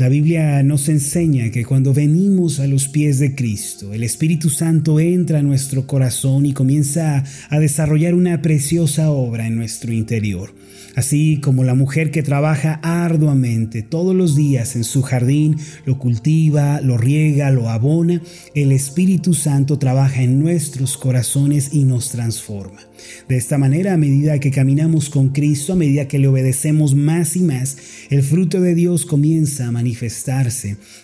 La Biblia nos enseña que cuando venimos a los pies de Cristo, el Espíritu Santo entra a nuestro corazón y comienza a desarrollar una preciosa obra en nuestro interior. Así como la mujer que trabaja arduamente todos los días en su jardín, lo cultiva, lo riega, lo abona, el Espíritu Santo trabaja en nuestros corazones y nos transforma. De esta manera, a medida que caminamos con Cristo, a medida que le obedecemos más y más, el fruto de Dios comienza a manifestarse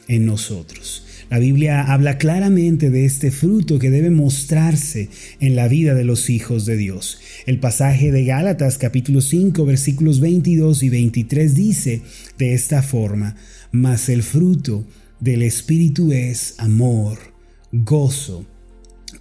en nosotros. La Biblia habla claramente de este fruto que debe mostrarse en la vida de los hijos de Dios. El pasaje de Gálatas capítulo 5 versículos 22 y 23 dice de esta forma, mas el fruto del Espíritu es amor, gozo,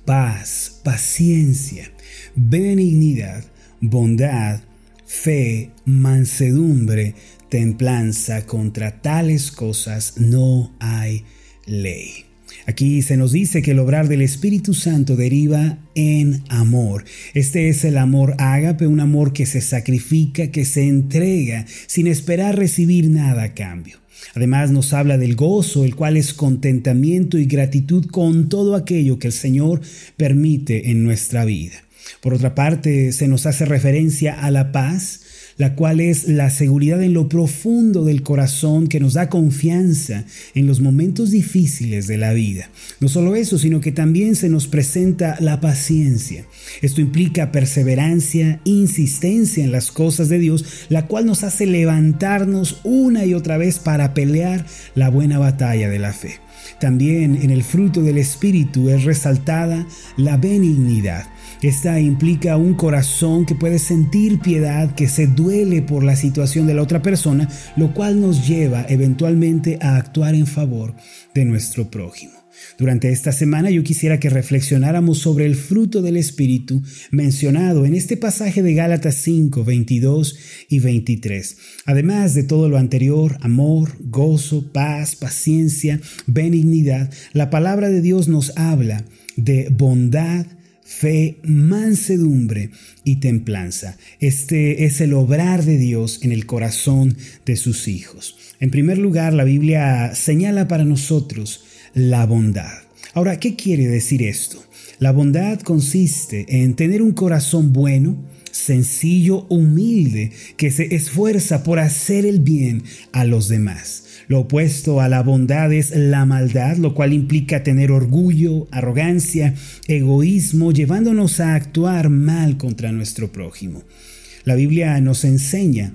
paz, paciencia, benignidad, bondad, fe, mansedumbre, templanza. Contra tales cosas no hay ley. Aquí se nos dice que el obrar del Espíritu Santo deriva en amor. Este es el amor ágape, un amor que se sacrifica, que se entrega sin esperar recibir nada a cambio. Además nos habla del gozo, el cual es contentamiento y gratitud con todo aquello que el Señor permite en nuestra vida. Por otra parte, se nos hace referencia a la paz, la cual es la seguridad en lo profundo del corazón que nos da confianza en los momentos difíciles de la vida. No solo eso, sino que también se nos presenta la paciencia. Esto implica perseverancia, insistencia en las cosas de Dios, la cual nos hace levantarnos una y otra vez para pelear la buena batalla de la fe. También en el fruto del Espíritu es resaltada la benignidad. Esta implica un corazón que puede sentir piedad, que se duele por la situación de la otra persona, lo cual nos lleva eventualmente a actuar en favor de nuestro prójimo. Durante esta semana yo quisiera que reflexionáramos sobre el fruto del Espíritu mencionado en este pasaje de Gálatas 5, 22 y 23. Además de todo lo anterior, amor, gozo, paz, paciencia, benignidad, la palabra de Dios nos habla de bondad, fe, mansedumbre y templanza. Este es el obrar de Dios en el corazón de sus hijos. En primer lugar, la Biblia señala para nosotros la bondad. Ahora, ¿qué quiere decir esto? La bondad consiste en tener un corazón bueno, sencillo, humilde, que se esfuerza por hacer el bien a los demás. Lo opuesto a la bondad es la maldad, lo cual implica tener orgullo, arrogancia, egoísmo, llevándonos a actuar mal contra nuestro prójimo. La Biblia nos enseña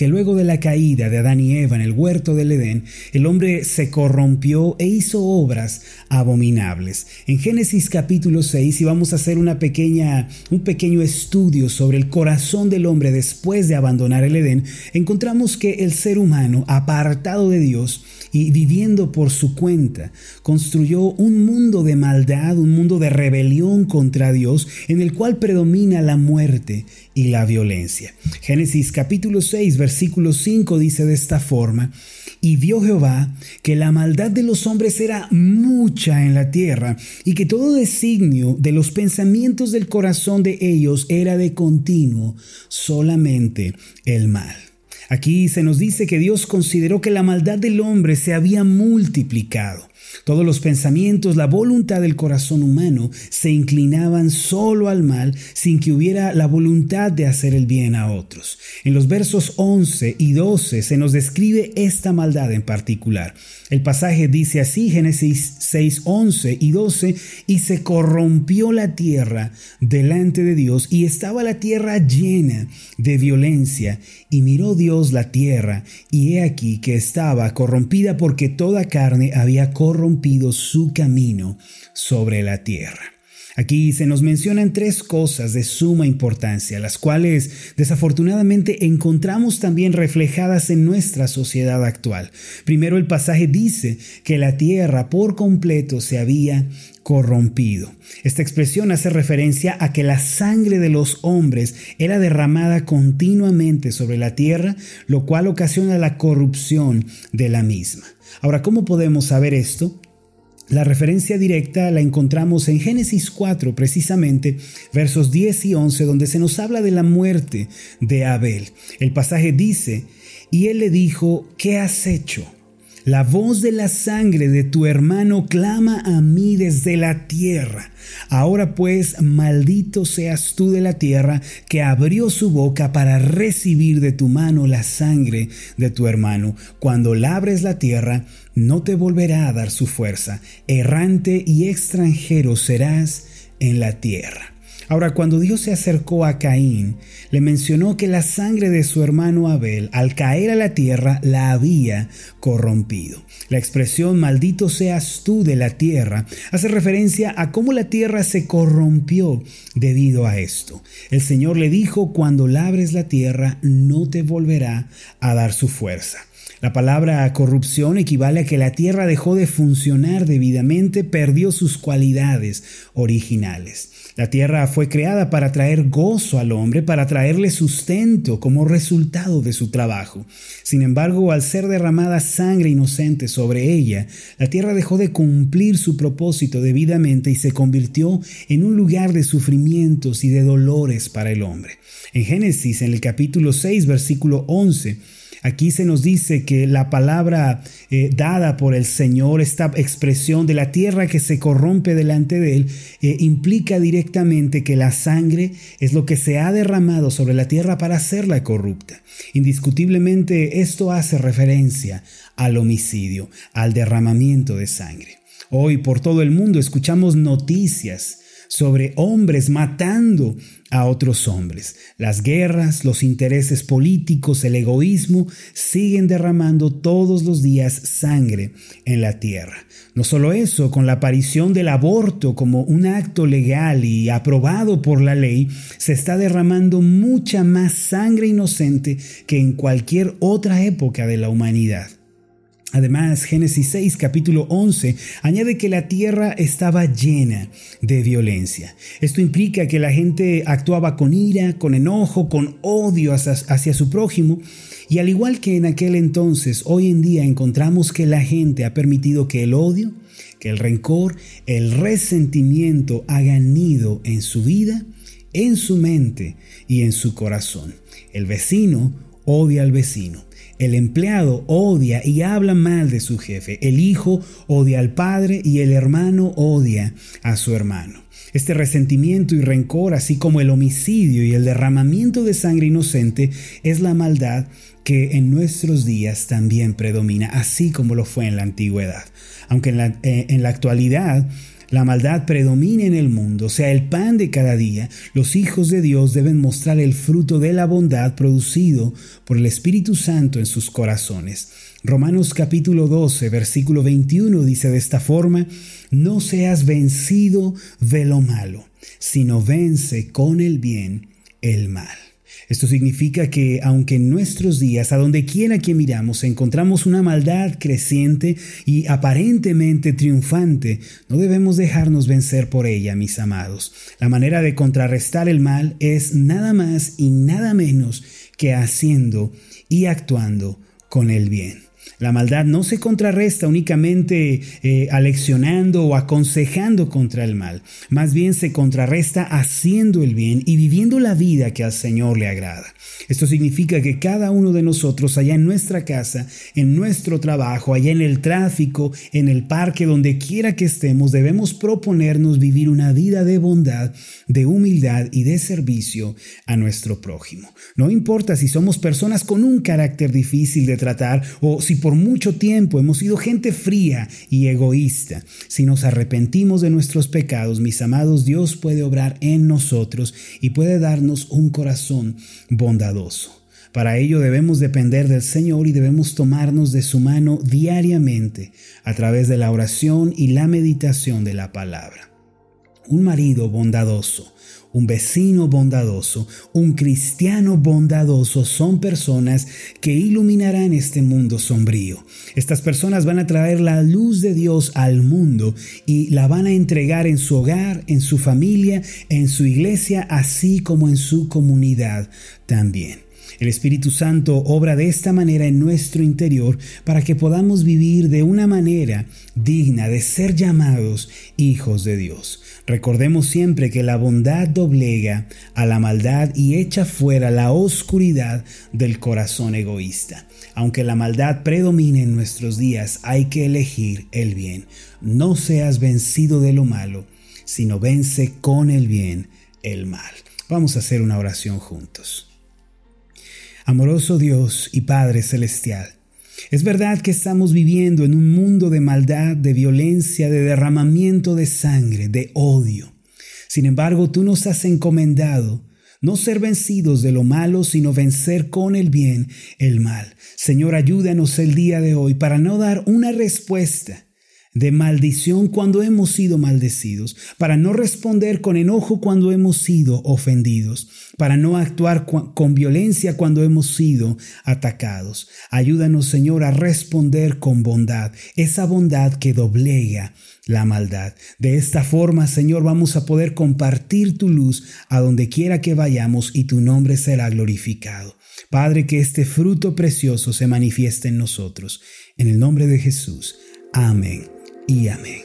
que luego de la caída de Adán y Eva en el huerto del Edén, el hombre se corrompió e hizo obras abominables. En Génesis capítulo 6, y vamos a hacer una pequeña, un pequeño estudio sobre el corazón del hombre después de abandonar el Edén, encontramos que el ser humano, apartado de Dios, y viviendo por su cuenta, construyó un mundo de maldad, un mundo de rebelión contra Dios, en el cual predomina la muerte y la violencia. Génesis capítulo 6, versículo 5 dice de esta forma, y vio Jehová que la maldad de los hombres era mucha en la tierra, y que todo designio de los pensamientos del corazón de ellos era de continuo solamente el mal. Aquí se nos dice que Dios consideró que la maldad del hombre se había multiplicado. Todos los pensamientos, la voluntad del corazón humano se inclinaban solo al mal sin que hubiera la voluntad de hacer el bien a otros. En los versos 11 y 12 se nos describe esta maldad en particular. El pasaje dice así, Génesis 6, 11 y 12, y se corrompió la tierra delante de Dios y estaba la tierra llena de violencia y miró Dios la tierra y he aquí que estaba corrompida porque toda carne había corrompido su camino sobre la tierra. Aquí se nos mencionan tres cosas de suma importancia, las cuales desafortunadamente encontramos también reflejadas en nuestra sociedad actual. Primero el pasaje dice que la tierra por completo se había corrompido. Esta expresión hace referencia a que la sangre de los hombres era derramada continuamente sobre la tierra, lo cual ocasiona la corrupción de la misma. Ahora, ¿cómo podemos saber esto? La referencia directa la encontramos en Génesis 4, precisamente, versos 10 y 11, donde se nos habla de la muerte de Abel. El pasaje dice, y él le dijo, ¿qué has hecho? La voz de la sangre de tu hermano clama a mí desde la tierra. Ahora pues, maldito seas tú de la tierra que abrió su boca para recibir de tu mano la sangre de tu hermano. Cuando labres la tierra, no te volverá a dar su fuerza. Errante y extranjero serás en la tierra. Ahora, cuando Dios se acercó a Caín, le mencionó que la sangre de su hermano Abel, al caer a la tierra, la había corrompido. La expresión maldito seas tú de la tierra hace referencia a cómo la tierra se corrompió debido a esto. El Señor le dijo, cuando labres la tierra, no te volverá a dar su fuerza. La palabra corrupción equivale a que la tierra dejó de funcionar debidamente, perdió sus cualidades originales. La tierra fue creada para traer gozo al hombre, para traerle sustento como resultado de su trabajo. Sin embargo, al ser derramada sangre inocente sobre ella, la tierra dejó de cumplir su propósito debidamente y se convirtió en un lugar de sufrimientos y de dolores para el hombre. En Génesis, en el capítulo 6, versículo 11, Aquí se nos dice que la palabra eh, dada por el Señor, esta expresión de la tierra que se corrompe delante de Él, eh, implica directamente que la sangre es lo que se ha derramado sobre la tierra para hacerla corrupta. Indiscutiblemente esto hace referencia al homicidio, al derramamiento de sangre. Hoy por todo el mundo escuchamos noticias sobre hombres matando a otros hombres. Las guerras, los intereses políticos, el egoísmo siguen derramando todos los días sangre en la tierra. No solo eso, con la aparición del aborto como un acto legal y aprobado por la ley, se está derramando mucha más sangre inocente que en cualquier otra época de la humanidad. Además, Génesis 6, capítulo 11, añade que la tierra estaba llena de violencia. Esto implica que la gente actuaba con ira, con enojo, con odio hacia, su prójimo. Y al igual que en aquel entonces, hoy en día encontramos que la gente ha permitido que el odio, que el rencor, el resentimiento hagan nido en su vida, en su mente y en su corazón. El vecino odia al vecino. El empleado odia y habla mal de su jefe. El hijo odia al padre y el hermano odia a su hermano. Este resentimiento y rencor, así como el homicidio y el derramamiento de sangre inocente, es la maldad que en nuestros días también predomina, así como lo fue en la antigüedad. Aunque en la, eh, en la actualidad la maldad predomina en el mundo, sea el pan de cada día, los hijos de Dios deben mostrar el fruto de la bondad producido por el Espíritu Santo en sus corazones. Romanos capítulo 12, versículo 21 dice de esta forma, no seas vencido de lo malo, sino vence con el bien el mal. Esto significa que aunque en nuestros días, a donde quiera que miramos, encontramos una maldad creciente y aparentemente triunfante, no debemos dejarnos vencer por ella, mis amados. La manera de contrarrestar el mal es nada más y nada menos que haciendo y actuando con el bien. La maldad no se contrarresta únicamente eh, aleccionando o aconsejando contra el mal, más bien se contrarresta haciendo el bien y viviendo la vida que al Señor le agrada. Esto significa que cada uno de nosotros allá en nuestra casa, en nuestro trabajo, allá en el tráfico, en el parque, donde quiera que estemos, debemos proponernos vivir una vida de bondad, de humildad y de servicio a nuestro prójimo. No importa si somos personas con un carácter difícil de tratar o si por por mucho tiempo hemos sido gente fría y egoísta. Si nos arrepentimos de nuestros pecados, mis amados, Dios puede obrar en nosotros y puede darnos un corazón bondadoso. Para ello debemos depender del Señor y debemos tomarnos de su mano diariamente a través de la oración y la meditación de la palabra. Un marido bondadoso, un vecino bondadoso, un cristiano bondadoso son personas que iluminarán este mundo sombrío. Estas personas van a traer la luz de Dios al mundo y la van a entregar en su hogar, en su familia, en su iglesia, así como en su comunidad también. El Espíritu Santo obra de esta manera en nuestro interior para que podamos vivir de una manera digna de ser llamados hijos de Dios. Recordemos siempre que la bondad doblega a la maldad y echa fuera la oscuridad del corazón egoísta. Aunque la maldad predomine en nuestros días, hay que elegir el bien. No seas vencido de lo malo, sino vence con el bien el mal. Vamos a hacer una oración juntos. Amoroso Dios y Padre Celestial, es verdad que estamos viviendo en un mundo de maldad, de violencia, de derramamiento de sangre, de odio. Sin embargo, tú nos has encomendado no ser vencidos de lo malo, sino vencer con el bien el mal. Señor, ayúdanos el día de hoy para no dar una respuesta de maldición cuando hemos sido maldecidos, para no responder con enojo cuando hemos sido ofendidos, para no actuar con violencia cuando hemos sido atacados. Ayúdanos, Señor, a responder con bondad, esa bondad que doblega la maldad. De esta forma, Señor, vamos a poder compartir tu luz a donde quiera que vayamos y tu nombre será glorificado. Padre, que este fruto precioso se manifieste en nosotros. En el nombre de Jesús. Amén y amén.